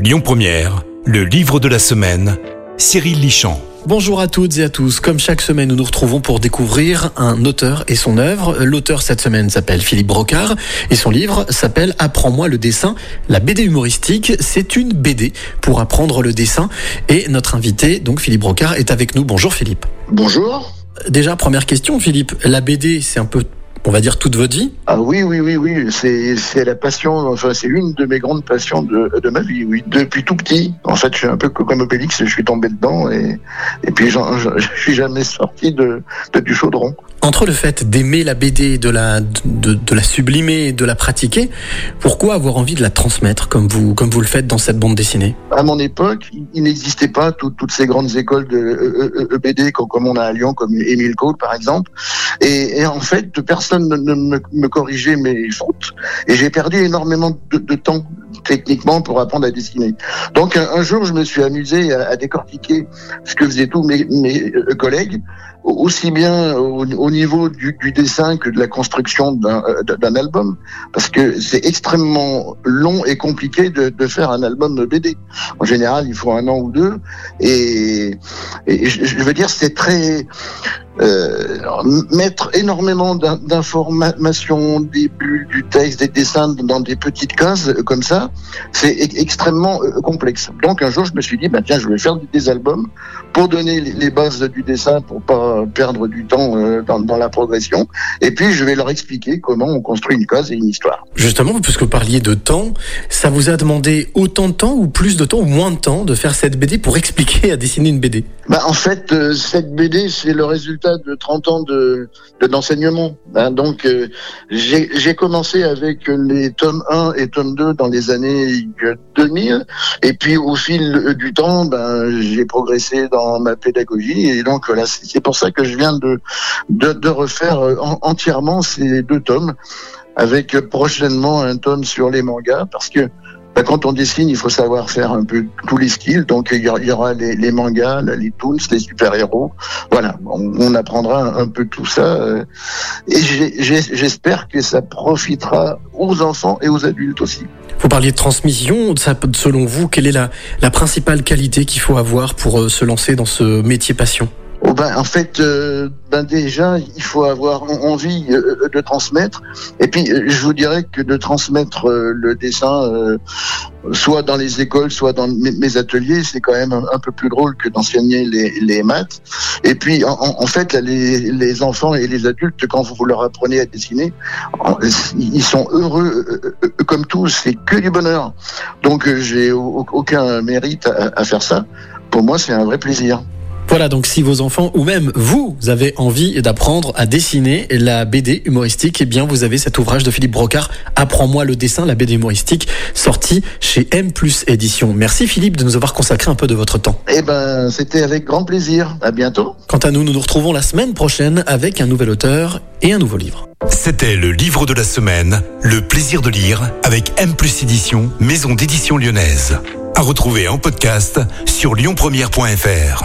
Lyon Première, le livre de la semaine, Cyril Lichamp. Bonjour à toutes et à tous. Comme chaque semaine, nous nous retrouvons pour découvrir un auteur et son œuvre. L'auteur cette semaine s'appelle Philippe Brocard et son livre s'appelle Apprends-moi le dessin. La BD humoristique, c'est une BD pour apprendre le dessin. Et notre invité, donc Philippe Brocard, est avec nous. Bonjour Philippe. Bonjour. Déjà, première question, Philippe. La BD, c'est un peu on va dire toute votre vie Ah oui, oui, oui, oui. C'est, la passion, enfin, c'est une de mes grandes passions de, de ma vie, oui. Depuis tout petit. En fait, je suis un peu comme Obélix, je suis tombé dedans et, et puis je, je suis jamais sorti de, de, du chaudron. Entre le fait d'aimer la BD, de la, de, la sublimer, de la pratiquer, pourquoi avoir envie de la transmettre comme vous, comme vous le faites dans cette bande dessinée? À mon époque, il n'existait pas tout, toutes ces grandes écoles de EBD comme, comme on a à Lyon, comme Émile Cole par exemple. Et, en fait, personne ne me, corrigeait mes fautes et j'ai perdu énormément de, temps techniquement pour apprendre à dessiner. Donc un, jour, je me suis amusé à, décortiquer ce que faisaient tous mes, euh, collègues, aussi bien au, au niveau du, dessin que de la construction d'un euh, album, parce que c'est extrêmement long et compliqué de, de, faire un album BD. En général, il faut un an ou deux, et, je veux dire, c'est très euh, mettre énormément d'informations, des bulles, du texte, des dessins dans des petites cases euh, comme ça, c'est extrêmement euh, complexe. Donc un jour, je me suis dit, bah, tiens, je vais faire des albums pour donner les bases du dessin, pour pas perdre du temps dans, dans, la progression, et puis je vais leur expliquer comment on construit une case et une histoire. Justement, puisque vous parliez de temps, ça vous a demandé autant de temps ou plus de temps ou moins de temps de faire cette BD pour expliquer à dessiner une BD bah, En fait, cette BD, c'est le résultat de 30 ans de d'enseignement. Hein, donc, euh, j'ai commencé avec les tomes 1 et tome 2 dans les années 2000, et puis au fil du temps, ben, j'ai progressé dans ma pédagogie, et donc voilà, c'est pour ça que je viens de, de, de refaire entièrement ces deux tomes, avec prochainement un tome sur les mangas, parce que ben, quand on dessine, il faut savoir faire un peu tous les styles. Donc il y aura les, mangas, les toons, les super-héros. Voilà, on, apprendra un peu tout ça. euh, Et j'espère que ça profitera aux enfants et aux adultes aussi. Vous parliez de transmission. Selon vous, quelle est la, la principale qualité qu'il faut avoir pour euh, se lancer dans ce métier passion? Oh ben, en fait, euh, ben déjà, il faut avoir envie euh, de transmettre. Et puis, euh, je vous dirais que de transmettre euh, le dessin, euh, soit dans les écoles, soit dans mes, ateliers, c'est quand même un, peu plus drôle que d'enseigner les, maths. Et puis, en, fait, là, les, enfants et les adultes, quand vous leur apprenez à dessiner, ils sont heureux comme tous. C'est que du bonheur. Donc, j'ai aucun mérite à faire ça. Pour moi, c'est un vrai plaisir. Voilà, donc si vos enfants ou même vous avez envie d'apprendre à dessiner la BD humoristique, eh bien vous avez cet ouvrage de Philippe Brocard, Apprends-moi le dessin, la BD humoristique, sorti chez M Plus Édition. Merci Philippe de nous avoir consacré un peu de votre temps. Eh ben, c'était avec grand plaisir. À bientôt. Quant à nous, nous nous retrouvons la semaine prochaine avec un nouvel auteur et un nouveau livre. C'était le livre de la semaine, Le plaisir de lire, avec M Plus Édition, maison d'édition lyonnaise. À retrouver en podcast sur lyonpremière.fr.